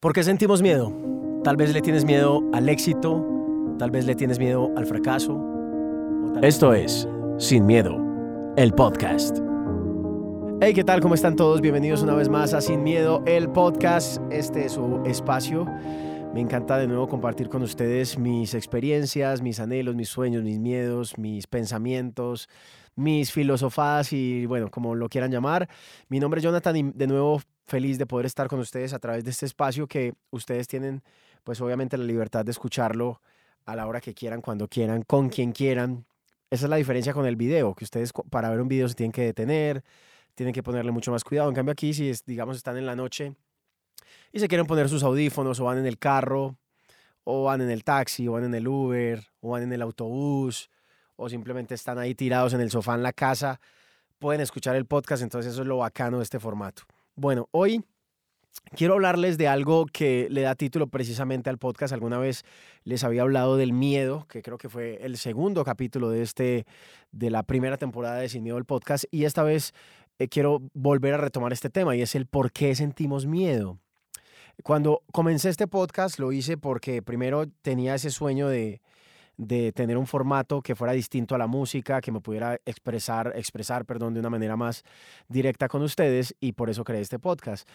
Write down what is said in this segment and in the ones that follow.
¿Por qué sentimos miedo? Tal vez le tienes miedo al éxito, tal vez le tienes miedo al fracaso. o tal- Esto es Sin Miedo, el podcast. Hey, ¿qué tal? ¿Cómo están todos? Bienvenidos una vez más a Sin Miedo, el podcast. Este es su espacio. Me encanta de nuevo compartir con ustedes mis experiencias, mis anhelos, mis sueños, mis miedos, mis pensamientos, mis filosofadas y bueno, como lo quieran llamar. Mi nombre es Jonathan y de nuevo feliz de poder estar con ustedes a través de este espacio que ustedes tienen pues obviamente la libertad de escucharlo a la hora que quieran, cuando quieran, con quien quieran. Esa es la diferencia con el video, que ustedes para ver un video se tienen que detener, tienen que ponerle mucho más cuidado. En cambio aquí si es, digamos están en la noche y se quieren poner sus audífonos o van en el carro o van en el taxi o van en el Uber o van en el autobús o simplemente están ahí tirados en el sofá en la casa, pueden escuchar el podcast, entonces eso es lo bacano de este formato. Bueno, hoy quiero hablarles de algo que le da título precisamente al podcast. Alguna vez les había hablado del miedo, que creo que fue el segundo capítulo de este de la primera temporada de Sin Miedo podcast y esta vez eh, quiero volver a retomar este tema y es el por qué sentimos miedo. Cuando comencé este podcast lo hice porque primero tenía ese sueño de, de tener un formato que fuera distinto a la música, que me pudiera expresar, expresar, perdón, de una manera más directa con ustedes y por eso creé este podcast.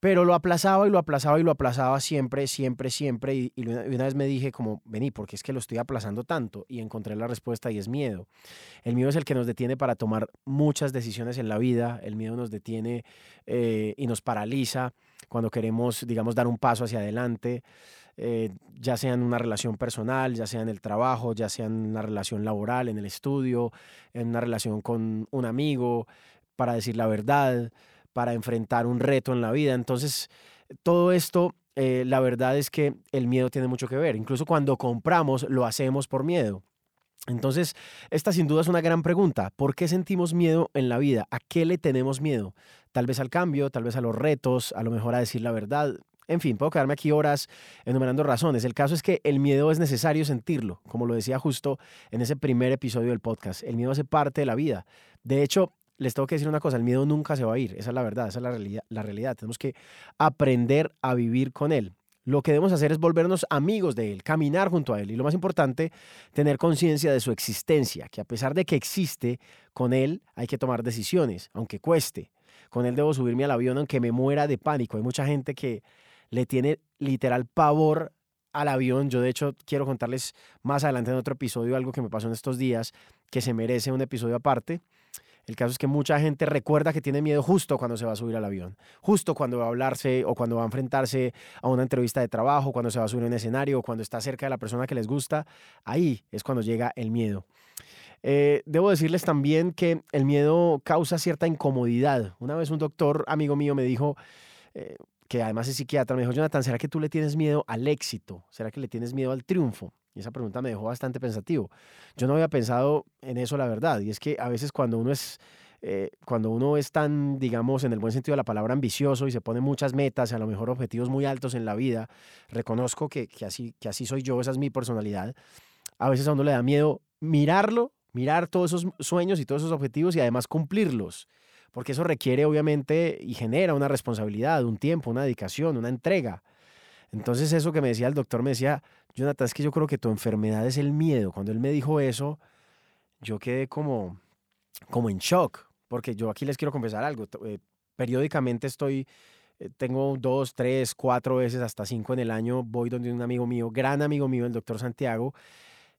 Pero lo aplazaba y lo aplazaba y lo aplazaba siempre, siempre, siempre. Y, y una, vez me dije como, vení, porque es que lo estoy aplazando tanto? Y encontré la respuesta y es miedo. El miedo es el que nos detiene para tomar muchas decisiones en la vida. El miedo nos detiene eh, y nos paraliza cuando queremos, digamos, dar un paso hacia adelante. Eh, ya sea en una relación personal, ya sea en el trabajo, ya sea en una relación laboral, en el estudio, en una relación con un amigo, para decir la verdad, para enfrentar un reto en la vida. Entonces, todo esto, eh, la verdad es que el miedo tiene mucho que ver. Incluso cuando compramos, lo hacemos por miedo. Entonces, esta sin duda es una gran pregunta. ¿Por qué sentimos miedo en la vida? ¿A qué le tenemos miedo? Tal vez al cambio, tal vez a los retos, a lo mejor a decir la verdad. En fin, puedo quedarme aquí horas enumerando razones. El caso es que el miedo es necesario sentirlo, como lo decía justo en ese primer episodio del podcast. El miedo hace parte de la vida. De hecho, les tengo que decir una cosa, el miedo nunca se va a ir, esa es la verdad, esa es la realidad. La realidad. Tenemos que aprender a vivir con él. Lo que debemos hacer es volvernos amigos de él, caminar junto a él y lo más importante, tener conciencia de su existencia, que a pesar de que existe, con él hay que tomar decisiones, aunque cueste. Con él debo subirme al avión aunque me muera de pánico. Hay mucha gente que le tiene literal pavor al avión. Yo de hecho quiero contarles más adelante en otro episodio algo que me pasó en estos días que se merece un episodio aparte. El caso es que mucha gente recuerda que tiene miedo justo cuando se va a subir al avión, justo cuando va a hablarse o cuando va a enfrentarse a una entrevista de trabajo, cuando se va a subir a un escenario o cuando está cerca de la persona que les gusta. Ahí es cuando llega el miedo. Eh, debo decirles también que el miedo causa cierta incomodidad. Una vez un doctor amigo mío me dijo, eh, que además es psiquiatra, me dijo, Jonathan, ¿será que tú le tienes miedo al éxito? ¿Será que le tienes miedo al triunfo? Y esa pregunta me dejó bastante pensativo. Yo no había pensado en eso, la verdad. Y es que a veces cuando uno es, eh, cuando uno es tan, digamos, en el buen sentido de la palabra, ambicioso y se pone muchas metas, a lo mejor objetivos muy altos en la vida, reconozco que, que así, que así soy yo, esa es mi personalidad. A veces a uno le da miedo mirarlo, mirar todos esos sueños y todos esos objetivos y además cumplirlos. Porque eso requiere, obviamente, y genera una responsabilidad, un tiempo, una dedicación, una entrega. Entonces eso que me decía el doctor, me decía, Jonathan, es que yo creo que tu enfermedad es el miedo. Cuando él me dijo eso, yo quedé como, como en shock, porque yo aquí les quiero confesar algo. eh, periódicamente estoy, eh, tengo dos, tres, cuatro veces, hasta cinco en el año, voy donde un amigo mío, gran amigo mío, el doctor Santiago,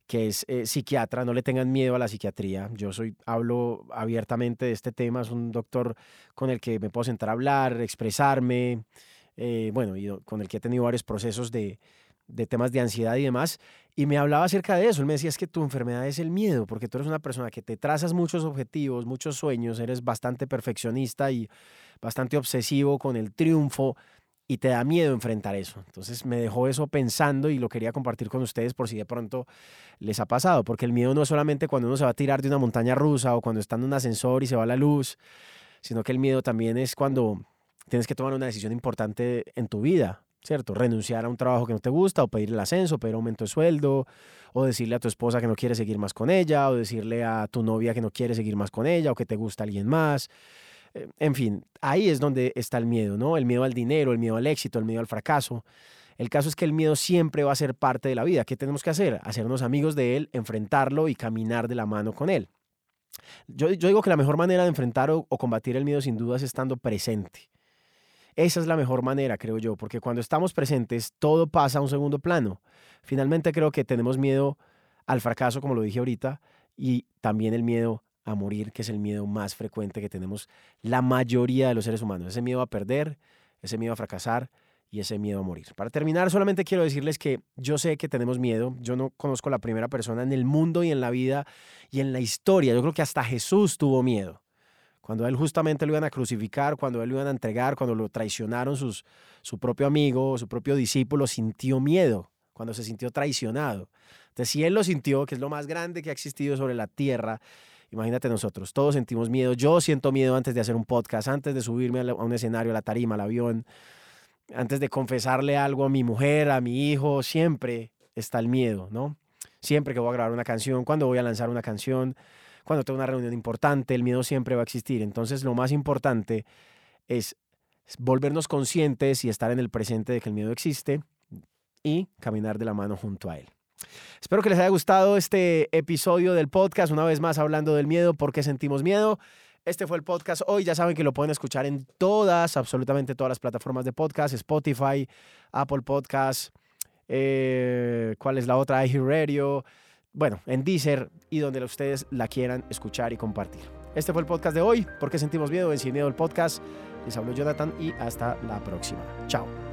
que es eh, psiquiatra, no le tengan miedo a la psiquiatría. Yo soy, hablo abiertamente de este tema, es un doctor con el que me puedo sentar a hablar, expresarme, eh, bueno, y con el que he tenido varios procesos de, de temas de ansiedad y demás, y me hablaba acerca de eso. Él me decía, es que tu enfermedad es el miedo, porque tú eres una persona que te trazas muchos objetivos, muchos sueños, eres bastante perfeccionista y bastante obsesivo con el triunfo, y te da miedo enfrentar eso. Entonces me dejó eso pensando y lo quería compartir con ustedes por si de pronto les ha pasado, porque el miedo no es solamente cuando uno se va a tirar de una montaña rusa o cuando está en un ascensor y se va la luz, sino que el miedo también es cuando tienes que tomar una decisión importante en tu vida, ¿cierto? Renunciar a un trabajo que no te gusta o pedir el ascenso, pedir aumento de sueldo, o decirle a tu esposa que no quiere seguir más con ella, o decirle a tu novia que no quiere seguir más con ella, o que te gusta alguien más. En fin, ahí es donde está el miedo, ¿no? El miedo al dinero, el miedo al éxito, el miedo al fracaso. El caso es que el miedo siempre va a ser parte de la vida. ¿Qué tenemos que hacer? Hacernos amigos de él, enfrentarlo y caminar de la mano con él. Yo, digo que la mejor manera de enfrentar o, o combatir el miedo sin duda es estando presente. Esa es la mejor manera, creo yo, porque cuando estamos presentes todo pasa a un segundo plano. Finalmente creo que tenemos miedo al fracaso, como lo dije ahorita, y también el miedo a morir, que es el miedo más frecuente que tenemos la mayoría de los seres humanos. Ese miedo a perder, ese miedo a fracasar y ese miedo a morir. Para terminar, solamente quiero decirles que yo sé que tenemos miedo. Yo no conozco la primera persona en el mundo y en la vida y en la historia. Yo creo que hasta Jesús tuvo miedo. Cuando él justamente lo iban a crucificar, cuando él lo iban a entregar, cuando lo traicionaron sus, su propio amigo, su propio discípulo, sintió miedo, cuando se sintió traicionado. Entonces, si él lo sintió, que es lo más grande que ha existido sobre la tierra, Imagínate nosotros, todos sentimos miedo. Yo siento miedo antes de hacer un podcast, antes de subirme a un escenario, a la tarima, al avión, antes de confesarle algo a mi mujer, a mi hijo, siempre está el miedo, ¿no? Siempre que voy a grabar una canción, cuando voy a lanzar una canción, cuando tengo una reunión importante, el miedo siempre va a existir. Entonces, lo más importante es volvernos conscientes y estar en el presente de que el miedo existe y caminar de la mano junto a él. Espero que les haya gustado este episodio del podcast, una vez más hablando del miedo, por qué sentimos miedo. Este fue el podcast hoy. Ya saben que lo pueden escuchar en todas, absolutamente todas las plataformas de podcast, Spotify, Apple Podcasts, eh, ¿cuál es la otra? iHeartRadio, bueno, en Deezer y donde ustedes la quieran escuchar y compartir. Este fue el podcast de hoy. ¿Por qué sentimos miedo? En Sin Miedo el podcast. Les hablo Jonathan y hasta la próxima. Chao.